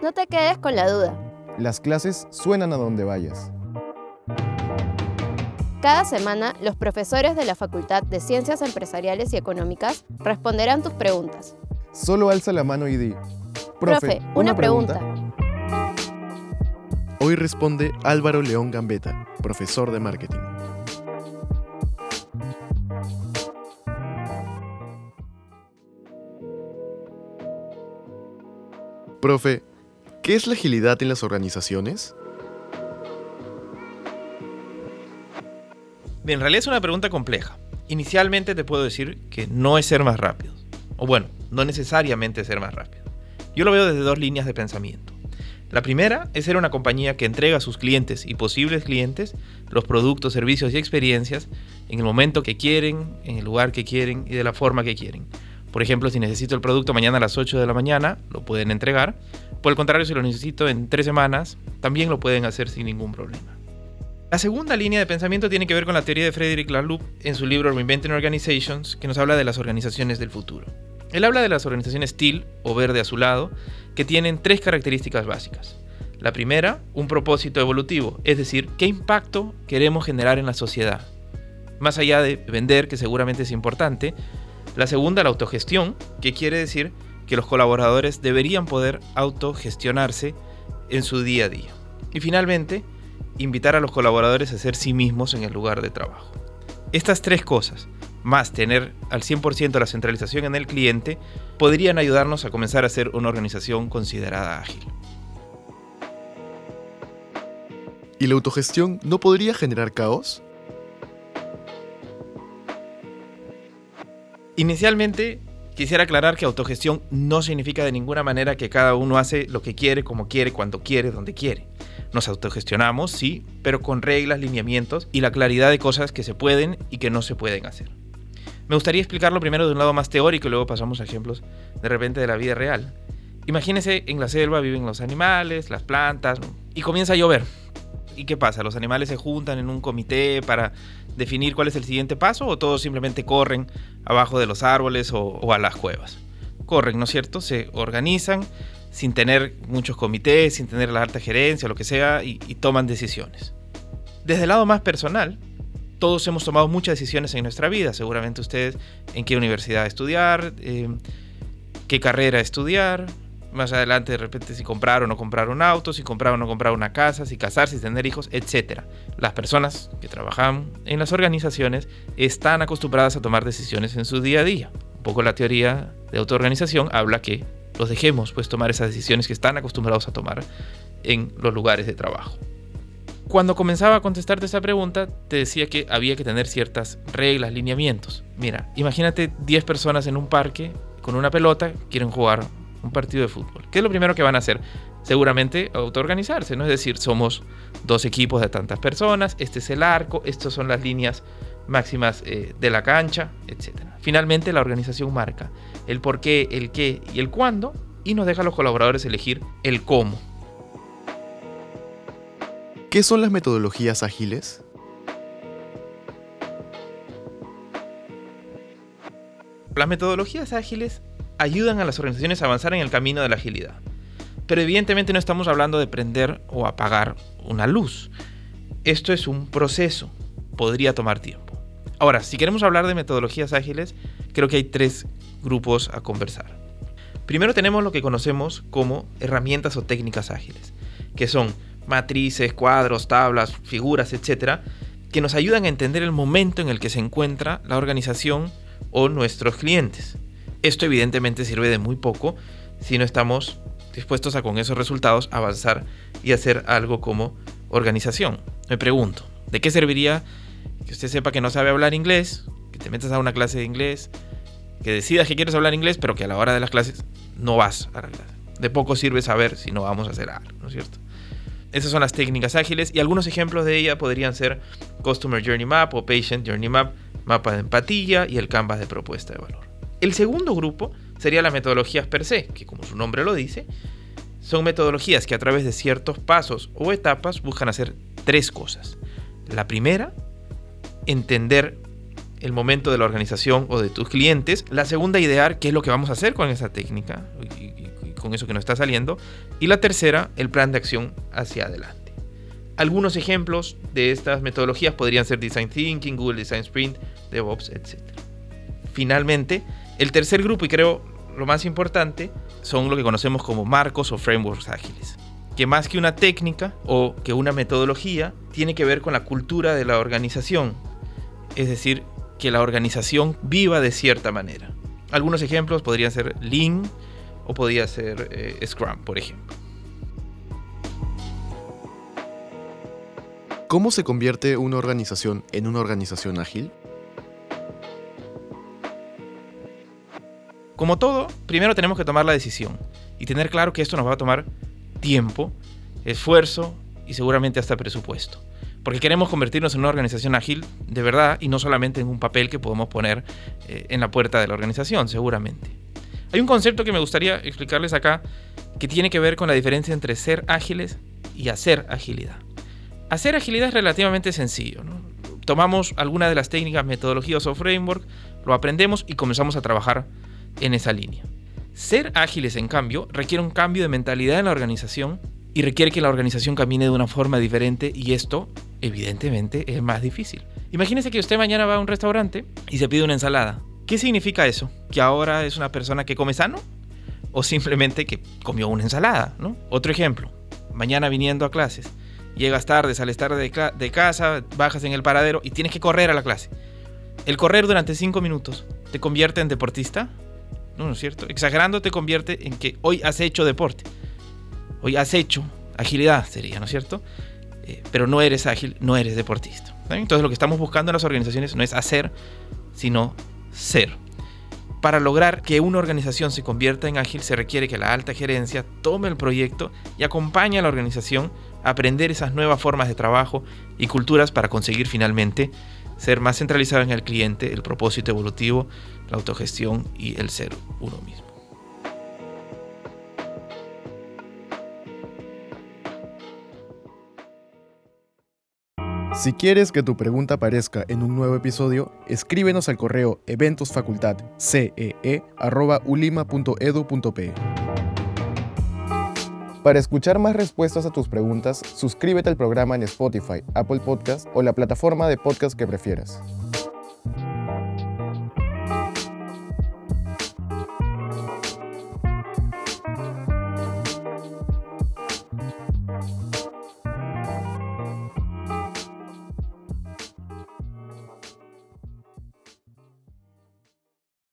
No te quedes con la duda. Las clases suenan a donde vayas. Cada semana, los profesores de la Facultad de Ciencias Empresariales y Económicas responderán tus preguntas. Solo alza la mano y di. Profe, una, pregunta. Hoy responde Álvaro León Gambetta, profesor de marketing. Profe, ¿qué es la agilidad en las organizaciones? En realidad es una pregunta compleja. Inicialmente te puedo decir que no es ser más rápido. O bueno, no necesariamente ser más rápido. Yo lo veo desde dos líneas de pensamiento. La primera es ser una compañía que entrega a sus clientes y posibles clientes los productos, servicios y experiencias en el momento que quieren, en el lugar que quieren y de la forma que quieren. Por ejemplo, si necesito el producto mañana a las 8 de la mañana, lo pueden entregar. Por el contrario, si lo necesito en tres semanas, también lo pueden hacer sin ningún problema. La segunda línea de pensamiento tiene que ver con la teoría de Frederick Laloux en su libro Reinventing Organizations, que nos habla de las organizaciones del futuro. Él habla de las organizaciones TIL o verde azulado, que tienen tres características básicas. La primera, un propósito evolutivo, es decir, qué impacto queremos generar en la sociedad. Más allá de vender, que seguramente es importante. La segunda, la autogestión, que quiere decir que los colaboradores deberían poder autogestionarse en su día a día. Y finalmente, invitar a los colaboradores a ser sí mismos en el lugar de trabajo. Estas tres cosas, más tener al 100% la centralización en el cliente, podrían ayudarnos a comenzar a ser una organización considerada ágil. ¿Y la autogestión no podría generar caos? Inicialmente, quisiera aclarar que autogestión no significa de ninguna manera que cada uno hace lo que quiere, como quiere, cuando quiere, donde quiere. Nos autogestionamos, sí, pero con reglas, lineamientos y la claridad de cosas que se pueden y que no se pueden hacer. Me gustaría explicarlo primero de un lado más teórico y luego pasamos a ejemplos de repente de la vida real. Imagínense, en la selva viven los animales, las plantas, y comienza a llover. ¿Y qué pasa? ¿Los animales se juntan en un comité para definir cuál es el siguiente paso o todos simplemente corren abajo de los árboles o, a las cuevas? Corren, ¿no es cierto? Se organizan sin tener muchos comités, sin tener la alta gerencia, lo que sea, y, toman decisiones. Desde el lado más personal, todos hemos tomado muchas decisiones en nuestra vida. Seguramente ustedes en qué universidad estudiar, eh, qué carrera estudiar, más adelante de repente si comprar o no comprar un auto, si comprar o no comprar una casa, si casarse, si tener hijos, etc. Las personas que trabajan en las organizaciones están acostumbradas a tomar decisiones en su día a día. Un poco la teoría de autoorganización habla que los dejemos pues tomar esas decisiones que están acostumbrados a tomar en los lugares de trabajo. Cuando comenzaba a contestarte esa pregunta, te decía que había que tener ciertas reglas, lineamientos. Mira, imagínate 10 personas en un parque con una pelota, quieren jugar un partido de fútbol. ¿Qué es lo primero que van a hacer? Seguramente autoorganizarse, ¿no? Es decir, somos dos equipos de tantas personas, este es el arco, estas son las líneas máximas eh, de la cancha, etc. Finalmente, la organización marca el por qué, el qué y el cuándo y nos deja a los colaboradores elegir el cómo. ¿Qué son las metodologías ágiles? Las metodologías ágiles ayudan a las organizaciones a avanzar en el camino de la agilidad. Pero evidentemente no estamos hablando de prender o apagar una luz. Esto es un proceso, podría tomar tiempo. Ahora, si queremos hablar de metodologías ágiles, creo que hay tres grupos a conversar. Primero tenemos lo que conocemos como herramientas o técnicas ágiles, que son matrices, cuadros, tablas, figuras, etcétera, que nos ayudan a entender el momento en el que se encuentra la organización o nuestros clientes. Esto evidentemente sirve de muy poco si no estamos dispuestos a con esos resultados avanzar y hacer algo como organización. Me pregunto, ¿de qué serviría que usted sepa que no sabe hablar inglés, que te metas a una clase de inglés, que decidas que quieres hablar inglés, pero que a la hora de las clases no vas a la clase? De poco sirve saber si no vamos a hacer algo, ¿no es cierto? Esas son las técnicas ágiles y algunos ejemplos de ella podrían ser Customer Journey Map o Patient Journey Map, mapa de empatía y el canvas de propuesta de valor. El segundo grupo sería las metodologías per se, que como su nombre lo dice, son metodologías que a través de ciertos pasos o etapas buscan hacer tres cosas. La primera, entender el momento de la organización o de tus clientes. La segunda, idear qué es lo que vamos a hacer con esa técnica y, con eso que no está saliendo. Y la tercera, el plan de acción hacia adelante. Algunos ejemplos de estas metodologías podrían ser Design Thinking, Google Design Sprint, DevOps, etc. Finalmente, el tercer grupo, y creo lo más importante, son lo que conocemos como marcos o frameworks ágiles que más que una técnica o que una metodología, tiene que ver con la cultura de la organización. Es decir, que la organización viva de cierta manera. Algunos ejemplos podrían ser Lean o podría ser eh, Scrum, por ejemplo. ¿Cómo se convierte una organización en una organización ágil? Como todo, primero tenemos que tomar la decisión y tener claro que esto nos va a tomar tiempo, esfuerzo y seguramente hasta presupuesto. Porque queremos convertirnos en una organización ágil de verdad y no solamente en un papel que podemos poner eh, en la puerta de la organización, seguramente. Hay un concepto que me gustaría explicarles acá que tiene que ver con la diferencia entre ser ágiles y hacer agilidad. Hacer agilidad es relativamente sencillo. Tomamos alguna de las técnicas, metodologías o framework, lo aprendemos y comenzamos a trabajar en esa línea. Ser ágiles, en cambio, requiere un cambio de mentalidad en la organización y requiere que la organización camine de una forma diferente y esto, evidentemente, es más difícil. Imagínese que usted mañana va a un restaurante y se pide una ensalada. ¿Qué significa eso? ¿Que ahora es una persona que come sano? ¿O simplemente que comió una ensalada? ¿no? Otro ejemplo, mañana viniendo a clases, llegas tarde, sales tarde de, casa, bajas en el paradero y tienes que correr a la clase. El correr durante 5 minutos te convierte en deportista? ¿No, ¿no es cierto? Exagerando te convierte en que hoy has hecho deporte. Hoy has hecho agilidad, sería, ¿no es cierto? Eh, pero no eres ágil, no eres deportista. Entonces lo que estamos buscando en las organizaciones no es hacer, sino ser. Para lograr que una organización se convierta en ágil se requiere que la alta gerencia tome el proyecto y acompañe a la organización a aprender esas nuevas formas de trabajo y culturas para conseguir finalmente ser más centralizado en el cliente, el propósito evolutivo, la autogestión y el ser uno mismo. Si quieres que tu pregunta aparezca en un nuevo episodio, escríbenos al correo eventosfacultad.cee@ulima.edu.pe. Para escuchar más respuestas a tus preguntas, suscríbete al programa en Spotify, Apple Podcast o la plataforma de podcast que prefieras.